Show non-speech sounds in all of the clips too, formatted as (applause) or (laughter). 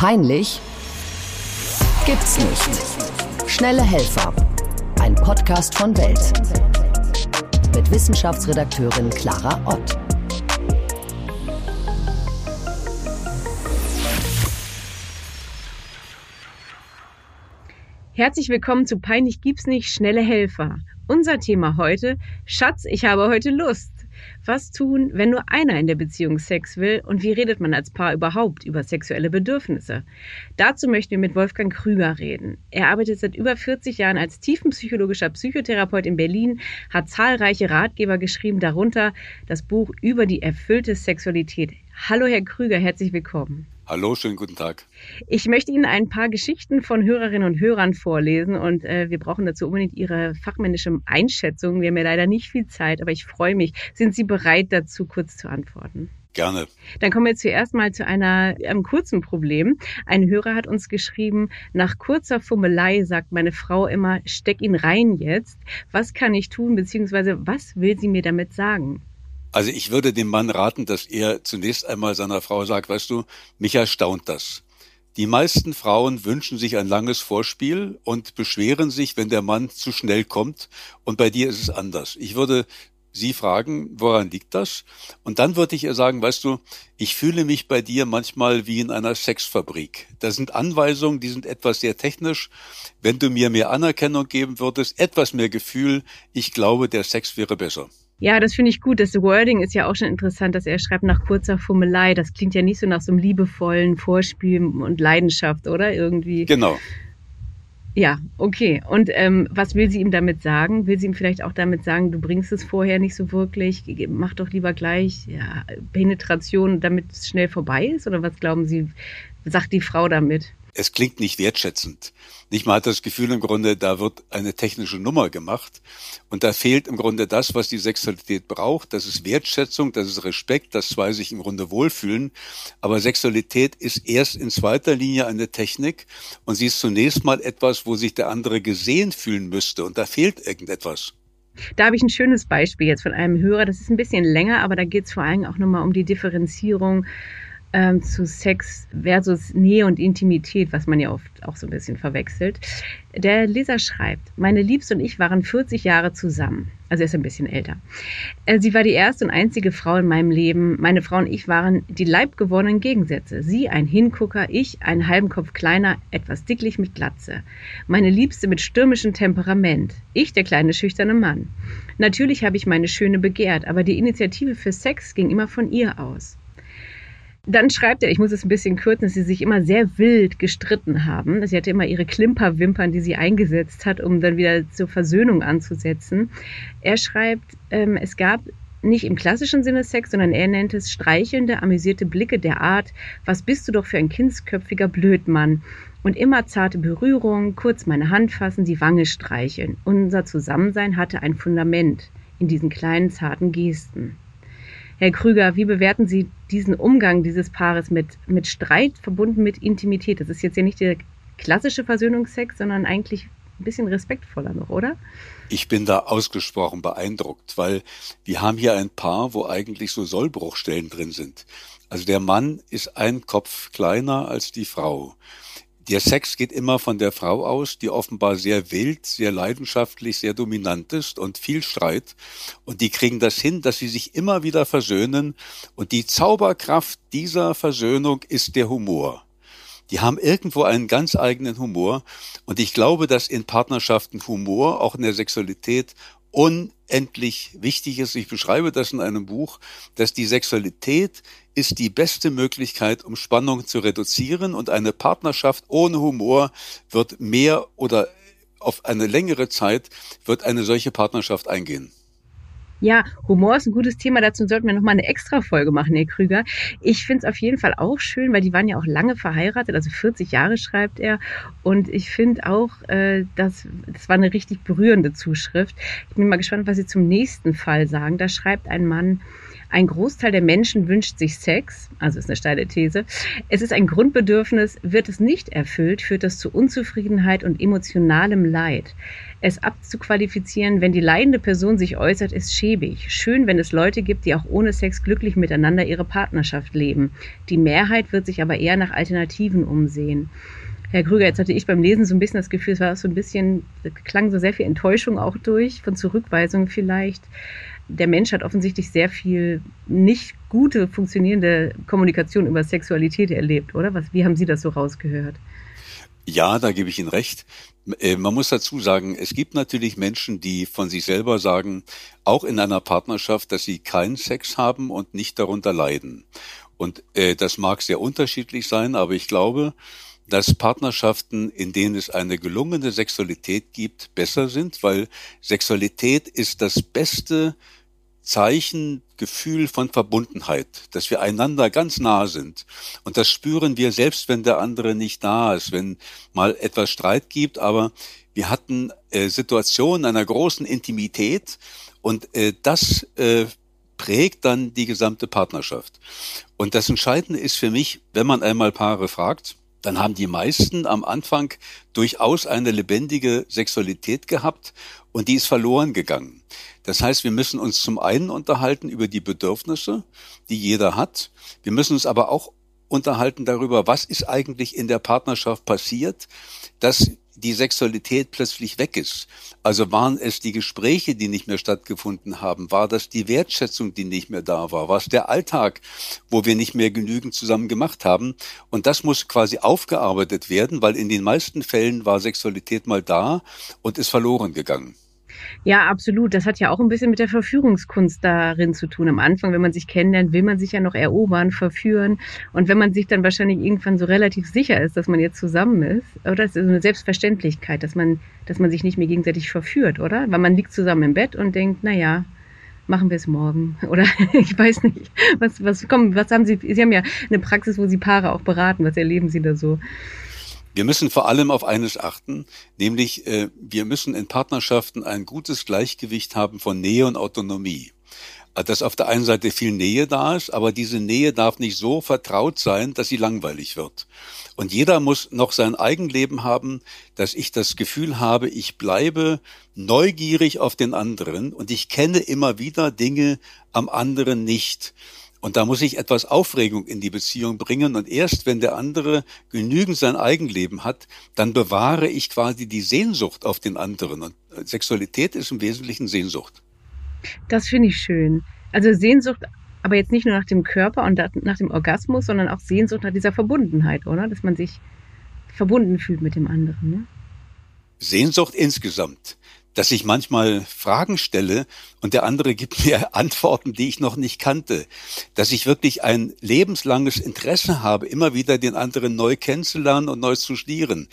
Peinlich gibt's nicht. Schnelle Helfer. Ein Podcast von Welt. Mit Wissenschaftsredakteurin Clara Ott. Herzlich willkommen zu Peinlich gibt's nicht, schnelle Helfer. Unser Thema heute, Schatz, ich habe heute Lust. Was tun, wenn nur einer in der Beziehung Sex will und wie redet man als Paar überhaupt über sexuelle Bedürfnisse? Dazu möchten wir mit Wolfgang Krüger reden. Er arbeitet seit über 40 Jahren als tiefenpsychologischer Psychotherapeut in Berlin, hat zahlreiche Ratgeber geschrieben, darunter das Buch über die erfüllte Sexualität. Hallo Herr Krüger, herzlich willkommen. Hallo, schönen guten Tag. Ich möchte Ihnen ein paar Geschichten von Hörerinnen und Hörern vorlesen und äh, wir brauchen dazu unbedingt Ihre fachmännische Einschätzung. Wir haben ja leider nicht viel Zeit, aber ich freue mich. Sind Sie bereit dazu, kurz zu antworten? Gerne. Dann kommen wir zuerst mal zu einer, einem kurzen Problem. Ein Hörer hat uns geschrieben, nach kurzer Fummelei sagt meine Frau immer, steck ihn rein jetzt. Was kann ich tun, beziehungsweise was will sie mir damit sagen? Also ich würde dem Mann raten, dass er zunächst einmal seiner Frau sagt, weißt du, mich erstaunt das. Die meisten Frauen wünschen sich ein langes Vorspiel und beschweren sich, wenn der Mann zu schnell kommt. Und bei dir ist es anders. Ich würde sie fragen, woran liegt das? Und dann würde ich ihr sagen, weißt du, ich fühle mich bei dir manchmal wie in einer Sexfabrik. Da sind Anweisungen, die sind etwas sehr technisch. Wenn du mir mehr Anerkennung geben würdest, etwas mehr Gefühl, ich glaube, der Sex wäre besser. Ja, das finde ich gut. Das Wording ist ja auch schon interessant, dass er schreibt nach kurzer Fummelei. Das klingt ja nicht so nach so einem liebevollen Vorspiel und Leidenschaft, oder? Irgendwie. Genau. Ja, okay. Und ähm, was will sie ihm damit sagen? Will sie ihm vielleicht auch damit sagen, du bringst es vorher nicht so wirklich, mach doch lieber gleich ja, Penetration, damit es schnell vorbei ist? Oder was glauben Sie, sagt die Frau damit? Es klingt nicht wertschätzend. Nicht mal hat das Gefühl im Grunde, da wird eine technische Nummer gemacht und da fehlt im Grunde das, was die Sexualität braucht. Das ist Wertschätzung, das ist Respekt, das zwei sich im Grunde wohlfühlen. Aber Sexualität ist erst in zweiter Linie eine Technik und sie ist zunächst mal etwas, wo sich der andere gesehen fühlen müsste und da fehlt irgendetwas. Da habe ich ein schönes Beispiel jetzt von einem Hörer. Das ist ein bisschen länger, aber da geht es vor allem auch nochmal um die Differenzierung ähm, zu Sex versus Nähe und Intimität, was man ja oft auch so ein bisschen verwechselt. Der Leser schreibt, meine Liebste und ich waren 40 Jahre zusammen. Also er ist ein bisschen älter. Äh, sie war die erste und einzige Frau in meinem Leben. Meine Frau und ich waren die leibgewonnenen Gegensätze. Sie ein Hingucker, ich einen halben Kopf kleiner, etwas dicklich mit Glatze. Meine Liebste mit stürmischem Temperament. Ich der kleine schüchterne Mann. Natürlich habe ich meine Schöne begehrt, aber die Initiative für Sex ging immer von ihr aus. Dann schreibt er, ich muss es ein bisschen kürzen, dass sie sich immer sehr wild gestritten haben. Sie hatte immer ihre Klimperwimpern, die sie eingesetzt hat, um dann wieder zur Versöhnung anzusetzen. Er schreibt, ähm, es gab nicht im klassischen Sinne Sex, sondern er nennt es streichelnde, amüsierte Blicke der Art, was bist du doch für ein kindsköpfiger Blödmann. Und immer zarte Berührungen, kurz meine Hand fassen, die Wange streicheln. Unser Zusammensein hatte ein Fundament in diesen kleinen, zarten Gesten. Herr Krüger, wie bewerten Sie diesen Umgang dieses Paares mit, mit Streit verbunden mit Intimität? Das ist jetzt ja nicht der klassische Versöhnungsex, sondern eigentlich ein bisschen respektvoller noch, oder? Ich bin da ausgesprochen beeindruckt, weil wir haben hier ein Paar, wo eigentlich so Sollbruchstellen drin sind. Also der Mann ist ein Kopf kleiner als die Frau. Der Sex geht immer von der Frau aus, die offenbar sehr wild, sehr leidenschaftlich, sehr dominant ist und viel Streit. Und die kriegen das hin, dass sie sich immer wieder versöhnen. Und die Zauberkraft dieser Versöhnung ist der Humor. Die haben irgendwo einen ganz eigenen Humor. Und ich glaube, dass in Partnerschaften Humor, auch in der Sexualität, unendlich wichtig ist. Ich beschreibe das in einem Buch, dass die Sexualität ist die beste Möglichkeit, um Spannung zu reduzieren und eine Partnerschaft ohne Humor wird mehr oder auf eine längere Zeit wird eine solche Partnerschaft eingehen. Ja, Humor ist ein gutes Thema. Dazu sollten wir nochmal eine extra Folge machen, Herr Krüger. Ich finde es auf jeden Fall auch schön, weil die waren ja auch lange verheiratet, also 40 Jahre schreibt er. Und ich finde auch, äh, dass das war eine richtig berührende Zuschrift. Ich bin mal gespannt, was Sie zum nächsten Fall sagen. Da schreibt ein Mann, Ein Großteil der Menschen wünscht sich Sex, also ist eine steile These. Es ist ein Grundbedürfnis, wird es nicht erfüllt, führt das zu Unzufriedenheit und emotionalem Leid. Es abzuqualifizieren, wenn die leidende Person sich äußert, ist schäbig. Schön, wenn es Leute gibt, die auch ohne Sex glücklich miteinander ihre Partnerschaft leben. Die Mehrheit wird sich aber eher nach Alternativen umsehen. Herr Krüger, jetzt hatte ich beim Lesen so ein bisschen das Gefühl, es war so ein bisschen, klang so sehr viel Enttäuschung auch durch, von Zurückweisung vielleicht. Der Mensch hat offensichtlich sehr viel nicht gute, funktionierende Kommunikation über Sexualität erlebt, oder? Was, wie haben Sie das so rausgehört? Ja, da gebe ich Ihnen recht. Äh, man muss dazu sagen, es gibt natürlich Menschen, die von sich selber sagen, auch in einer Partnerschaft, dass sie keinen Sex haben und nicht darunter leiden. Und äh, das mag sehr unterschiedlich sein, aber ich glaube, dass Partnerschaften, in denen es eine gelungene Sexualität gibt, besser sind, weil Sexualität ist das beste Zeichen, Gefühl von Verbundenheit, dass wir einander ganz nah sind. Und das spüren wir selbst, wenn der andere nicht da ist, wenn mal etwas Streit gibt, aber wir hatten äh, Situationen einer großen Intimität und äh, das äh, prägt dann die gesamte Partnerschaft. Und das Entscheidende ist für mich, wenn man einmal Paare fragt, dann haben die meisten am Anfang durchaus eine lebendige Sexualität gehabt und die ist verloren gegangen. Das heißt, wir müssen uns zum einen unterhalten über die Bedürfnisse, die jeder hat. Wir müssen uns aber auch unterhalten darüber, was ist eigentlich in der Partnerschaft passiert, dass die Sexualität plötzlich weg ist. Also waren es die Gespräche, die nicht mehr stattgefunden haben? War das die Wertschätzung, die nicht mehr da war? War es der Alltag, wo wir nicht mehr genügend zusammen gemacht haben? Und das muss quasi aufgearbeitet werden, weil in den meisten Fällen war Sexualität mal da und ist verloren gegangen. Ja, absolut. Das hat ja auch ein bisschen mit der Verführungskunst darin zu tun. Am Anfang, wenn man sich kennenlernt, will man sich ja noch erobern, verführen. Und wenn man sich dann wahrscheinlich irgendwann so relativ sicher ist, dass man jetzt zusammen ist, oder das ist eine Selbstverständlichkeit, dass man, dass man sich nicht mehr gegenseitig verführt, oder? Weil man liegt zusammen im Bett und denkt, na ja, machen wir es morgen. (laughs) Oder ich weiß nicht. Was, was, komm, was haben Sie? Sie haben ja eine Praxis, wo Sie Paare auch beraten. Was erleben Sie da so? Wir müssen vor allem auf eines achten, nämlich äh, wir müssen in Partnerschaften ein gutes Gleichgewicht haben von Nähe und Autonomie. Äh, dass auf der einen Seite viel Nähe da ist, aber diese Nähe darf nicht so vertraut sein, dass sie langweilig wird. Und jeder muss noch sein Eigenleben haben, dass ich das Gefühl habe, ich bleibe neugierig auf den anderen und ich kenne immer wieder Dinge am anderen nicht. Und da muss ich etwas Aufregung in die Beziehung bringen. Und erst wenn der andere genügend sein Eigenleben hat, dann bewahre ich quasi die Sehnsucht auf den anderen. Und Sexualität ist im Wesentlichen Sehnsucht. Das finde ich schön. Also Sehnsucht, aber jetzt nicht nur nach dem Körper und nach dem Orgasmus, sondern auch Sehnsucht nach dieser Verbundenheit, oder? Dass man sich verbunden fühlt mit dem anderen. Ne? Sehnsucht insgesamt dass ich manchmal Fragen stelle und der andere gibt mir (laughs) Antworten, die ich noch nicht kannte, dass ich wirklich ein lebenslanges Interesse habe, immer wieder den anderen neu kennenzulernen und neu zu studieren.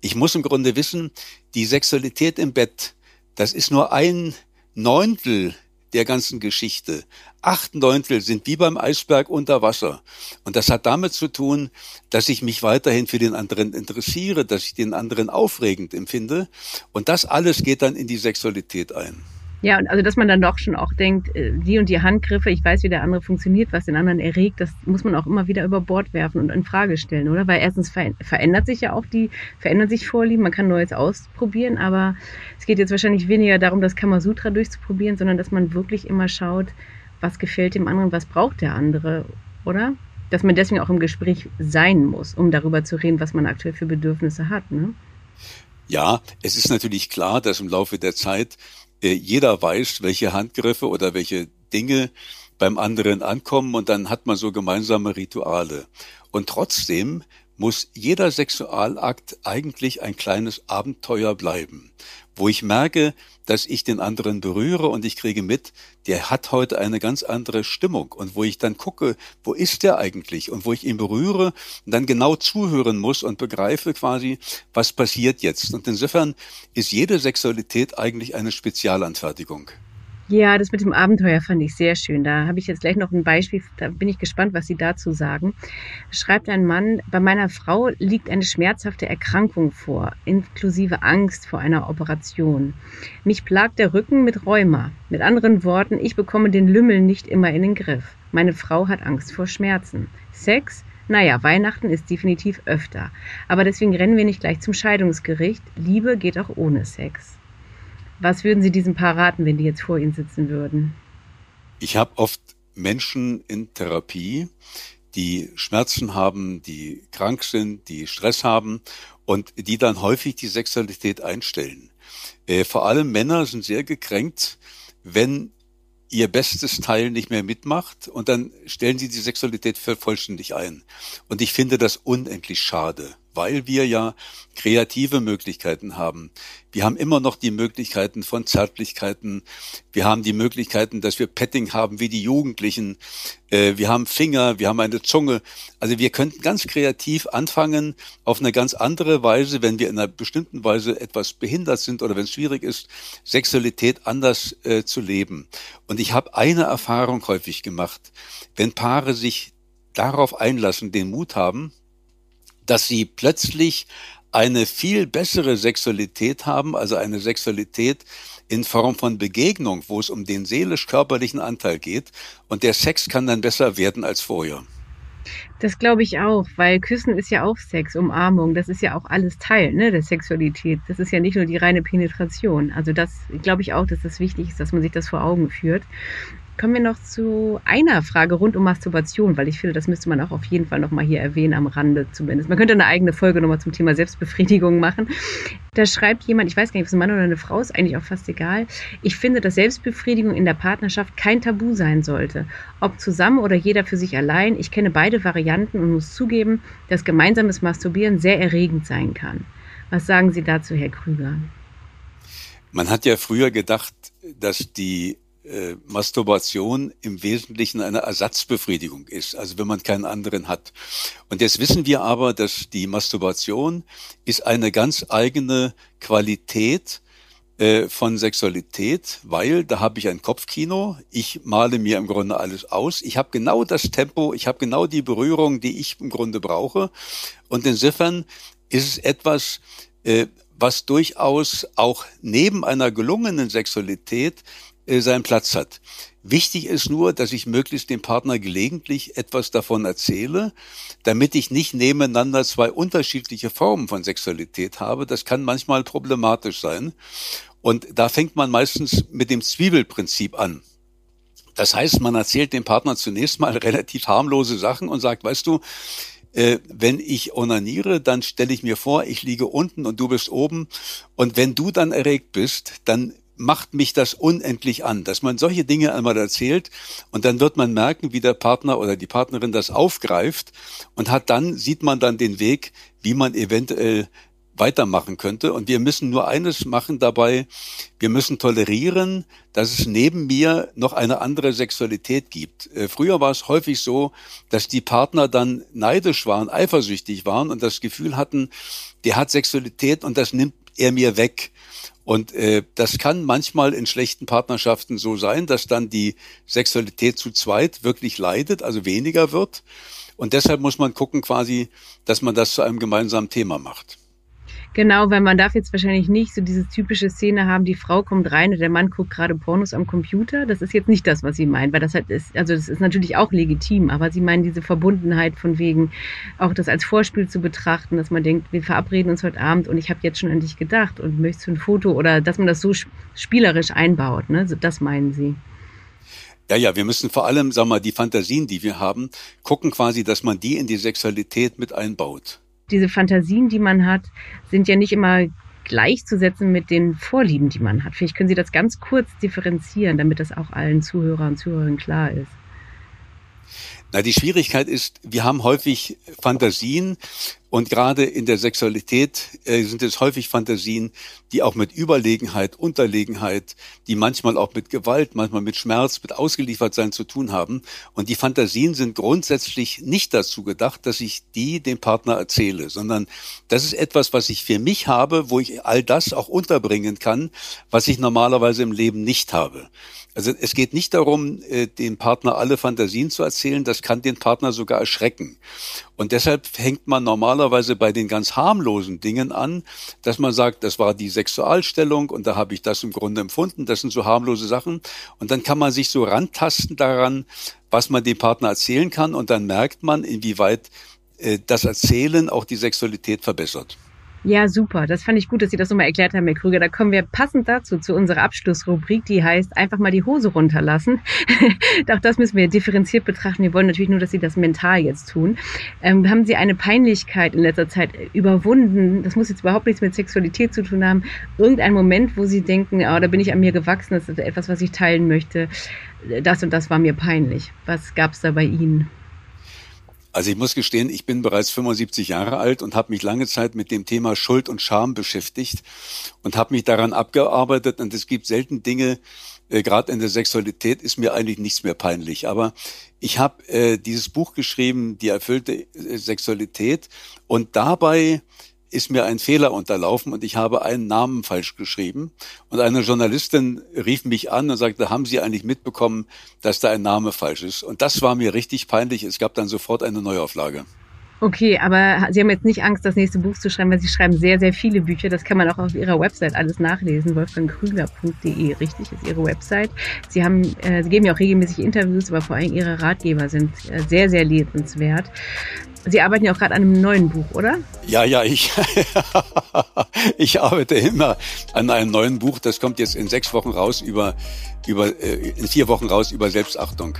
Ich muss im Grunde wissen, die Sexualität im Bett, das ist nur ein Neuntel der ganzen Geschichte. Acht Neuntel sind wie beim Eisberg unter Wasser. Und das hat damit zu tun, dass ich mich weiterhin für den anderen interessiere, dass ich den anderen aufregend empfinde. Und das alles geht dann in die Sexualität ein. Ja, und also dass man dann doch schon auch denkt, äh, die und die Handgriffe, ich weiß, wie der andere funktioniert, was den anderen erregt, das muss man auch immer wieder über Bord werfen und in Frage stellen, oder? Weil erstens verändert sich ja auch die, verändern sich Vorlieben, man kann Neues ausprobieren, aber es geht jetzt wahrscheinlich weniger darum, das Kamasutra durchzuprobieren, sondern dass man wirklich immer schaut, was gefällt dem anderen, was braucht der andere, oder? Dass man deswegen auch im Gespräch sein muss, um darüber zu reden, was man aktuell für Bedürfnisse hat, ne? Ja, es ist natürlich klar, dass im Laufe der Zeit jeder weiß, welche Handgriffe oder welche Dinge beim anderen ankommen und dann hat man so gemeinsame Rituale. Und trotzdem muss jeder Sexualakt eigentlich ein kleines Abenteuer bleiben, wo ich merke, dass ich den anderen berühre und ich kriege mit, der hat heute eine ganz andere Stimmung und wo ich dann gucke, wo ist der eigentlich und wo ich ihn berühre und dann genau zuhören muss und begreife quasi, was passiert jetzt. Und insofern ist jede Sexualität eigentlich eine Spezialanfertigung. Ja, das mit dem Abenteuer fand ich sehr schön. Da habe ich jetzt gleich noch ein Beispiel. Da bin ich gespannt, was Sie dazu sagen. Schreibt ein Mann, bei meiner Frau liegt eine schmerzhafte Erkrankung vor, inklusive Angst vor einer Operation. Mich plagt der Rücken mit Rheuma. Mit anderen Worten, ich bekomme den Lümmel nicht immer in den Griff. Meine Frau hat Angst vor Schmerzen. Sex? Naja, Weihnachten ist definitiv öfter. Aber deswegen rennen wir nicht gleich zum Scheidungsgericht. Liebe geht auch ohne Sex. Was würden Sie diesem Paar raten, wenn die jetzt vor Ihnen sitzen würden? Ich habe oft Menschen in Therapie, die Schmerzen haben, die krank sind, die Stress haben und die dann häufig die Sexualität einstellen. Äh, vor allem Männer sind sehr gekränkt, wenn ihr bestes Teil nicht mehr mitmacht und dann stellen sie die Sexualität vollständig ein. Und ich finde das unendlich schade weil wir ja kreative Möglichkeiten haben. Wir haben immer noch die Möglichkeiten von Zärtlichkeiten. Wir haben die Möglichkeiten, dass wir Petting haben wie die Jugendlichen. Äh, wir haben Finger, wir haben eine Zunge. Also wir könnten ganz kreativ anfangen, auf eine ganz andere Weise, wenn wir in einer bestimmten Weise etwas behindert sind oder wenn es schwierig ist, Sexualität anders äh, zu leben. Und ich habe eine Erfahrung häufig gemacht. Wenn Paare sich darauf einlassen, den Mut haben, dass sie plötzlich eine viel bessere Sexualität haben, also eine Sexualität in Form von Begegnung, wo es um den seelisch-körperlichen Anteil geht. Und der Sex kann dann besser werden als vorher. Das glaube ich auch, weil Küssen ist ja auch Sex, Umarmung, das ist ja auch alles Teil ne, der Sexualität. Das ist ja nicht nur die reine Penetration. Also das glaube ich auch, dass das wichtig ist, dass man sich das vor Augen führt. Kommen wir noch zu einer Frage rund um Masturbation, weil ich finde, das müsste man auch auf jeden Fall nochmal hier erwähnen, am Rande zumindest. Man könnte eine eigene Folge nochmal zum Thema Selbstbefriedigung machen. Da schreibt jemand, ich weiß gar nicht, ob es ein Mann oder eine Frau ist, eigentlich auch fast egal. Ich finde, dass Selbstbefriedigung in der Partnerschaft kein Tabu sein sollte. Ob zusammen oder jeder für sich allein. Ich kenne beide Varianten und muss zugeben, dass gemeinsames Masturbieren sehr erregend sein kann. Was sagen Sie dazu, Herr Krüger? Man hat ja früher gedacht, dass die äh, Masturbation im Wesentlichen eine Ersatzbefriedigung ist, also wenn man keinen anderen hat. Und jetzt wissen wir aber, dass die Masturbation ist eine ganz eigene Qualität äh, von Sexualität, weil da habe ich ein Kopfkino, ich male mir im Grunde alles aus, ich habe genau das Tempo, ich habe genau die Berührung, die ich im Grunde brauche. Und insofern ist es etwas, äh, was durchaus auch neben einer gelungenen Sexualität äh, seinen Platz hat. Wichtig ist nur, dass ich möglichst dem Partner gelegentlich etwas davon erzähle, damit ich nicht nebeneinander zwei unterschiedliche Formen von Sexualität habe. Das kann manchmal problematisch sein. Und da fängt man meistens mit dem Zwiebelprinzip an. Das heißt, man erzählt dem Partner zunächst mal (laughs) relativ harmlose Sachen und sagt, weißt du, äh, wenn ich onaniere, dann stelle ich mir vor, ich liege unten und du bist oben. Und wenn du dann erregt bist, dann macht mich das unendlich an, dass man solche Dinge einmal erzählt und dann wird man merken, wie der Partner oder die Partnerin das aufgreift und hat dann, sieht man dann den Weg, wie man eventuell weitermachen könnte. Und wir müssen nur eines machen dabei, wir müssen tolerieren, dass es neben mir noch eine andere Sexualität gibt. Äh, früher war es häufig so, dass die Partner dann neidisch waren, eifersüchtig waren und das Gefühl hatten, der hat Sexualität und das nimmt er mir weg. Und äh, das kann manchmal in schlechten Partnerschaften so sein, dass dann die Sexualität zu zweit wirklich leidet, also weniger wird. Und deshalb muss man gucken quasi, dass man das zu einem gemeinsamen Thema macht. Genau, weil man darf jetzt wahrscheinlich nicht so diese typische Szene haben, die Frau kommt rein und der Mann guckt gerade Pornos am Computer. Das ist jetzt nicht das, was sie meinen, weil das halt ist, also das ist natürlich auch legitim, aber sie meinen diese Verbundenheit von wegen, auch das als Vorspiel zu betrachten, dass man denkt, wir verabreden uns heute Abend und ich habe jetzt schon an dich gedacht und möchtest du ein Foto oder dass man das so spielerisch einbaut, ne? Das meinen sie. Ja, ja, wir müssen vor allem, sag mal, die Fantasien, die wir haben, gucken quasi, dass man die in die Sexualität mit einbaut diese Fantasien, die man hat, sind ja nicht immer gleichzusetzen mit den Vorlieben, die man hat. Vielleicht können Sie das ganz kurz differenzieren, damit das auch allen Zuhörern und Zuhörerinnen klar ist. Na, die Schwierigkeit ist, wir haben häufig Fantasien Und gerade in der Sexualität äh, sind es häufig Fantasien, die auch mit Überlegenheit, Unterlegenheit, die manchmal auch mit Gewalt, manchmal mit Schmerz, mit Ausgeliefertsein zu tun haben. Und die Fantasien sind grundsätzlich nicht dazu gedacht, dass ich die dem Partner erzähle, sondern das ist etwas, was ich für mich habe, wo ich all das auch unterbringen kann, was ich normalerweise im Leben nicht habe. Also es geht nicht darum, äh, dem Partner alle Fantasien zu erzählen, das kann den Partner sogar erschrecken. Und deshalb hängt man normalerweise bei den ganz harmlosen Dingen an, dass man sagt, das war die Sexualstellung und da habe ich das im Grunde empfunden, das sind so harmlose Sachen. Und dann kann man sich so rantasten daran, was man dem Partner erzählen kann und dann merkt man, inwieweit äh, das Erzählen auch die Sexualität verbessert. Ja, super. Das fand ich gut, dass Sie das nochmal erklärt haben, Herr Krüger. Da kommen wir passend dazu zu unserer Abschlussrubrik, die heißt einfach mal die Hose runterlassen. (laughs) Auch das müssen wir differenziert betrachten. Wir wollen natürlich nur, dass Sie das mental jetzt tun. Ähm, haben Sie eine Peinlichkeit in letzter Zeit überwunden? Das muss jetzt überhaupt nichts mit Sexualität zu tun haben. Irgendein Moment, wo Sie denken, oh, da bin ich an mir gewachsen, das ist etwas, was ich teilen möchte. Das und das war mir peinlich. Was gab es da bei Ihnen? Also ich muss gestehen, ich bin bereits 75 Jahre alt und habe mich lange Zeit mit dem Thema Schuld und Scham beschäftigt und habe mich daran abgearbeitet. Und es gibt selten Dinge, äh, gerade in der Sexualität ist mir eigentlich nichts mehr peinlich. Aber ich habe äh, dieses Buch geschrieben, die erfüllte äh, Sexualität, und dabei ist mir ein Fehler unterlaufen und ich habe einen Namen falsch geschrieben. Und eine Journalistin rief mich an und sagte, haben Sie eigentlich mitbekommen, dass da ein Name falsch ist? Und das war mir richtig peinlich. Es gab dann sofort eine Neuauflage. Okay, aber Sie haben jetzt nicht Angst, das nächste Buch zu schreiben, weil Sie schreiben sehr, sehr viele Bücher. Das kann man auch auf Ihrer Website alles nachlesen. wolfgangkrüger.de, richtig, ist Ihre Website. Sie haben, äh, Sie geben ja auch regelmäßig Interviews, aber vor allem Ihre Ratgeber sind äh, sehr, sehr lesenswert. Sie arbeiten ja auch gerade an einem neuen Buch, oder? Ja, ja, ich, (laughs) ich arbeite immer an einem neuen Buch. Das kommt jetzt in sechs Wochen raus über, über, äh, in vier Wochen raus über Selbstachtung.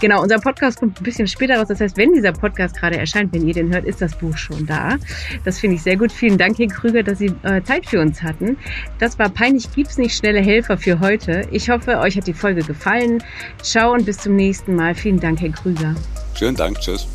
Genau, unser Podcast kommt ein bisschen später raus. Das heißt, wenn dieser Podcast gerade erscheint, wenn ihr den hört, ist das Buch schon da. Das finde ich sehr gut. Vielen Dank, Herr Krüger, dass Sie äh, Zeit für uns hatten. Das war Peinlich gibt's nicht schnelle Helfer für heute. Ich hoffe, euch hat die Folge gefallen. Ciao und bis zum nächsten Mal. Vielen Dank, Herr Krüger. Schönen Dank. Tschüss.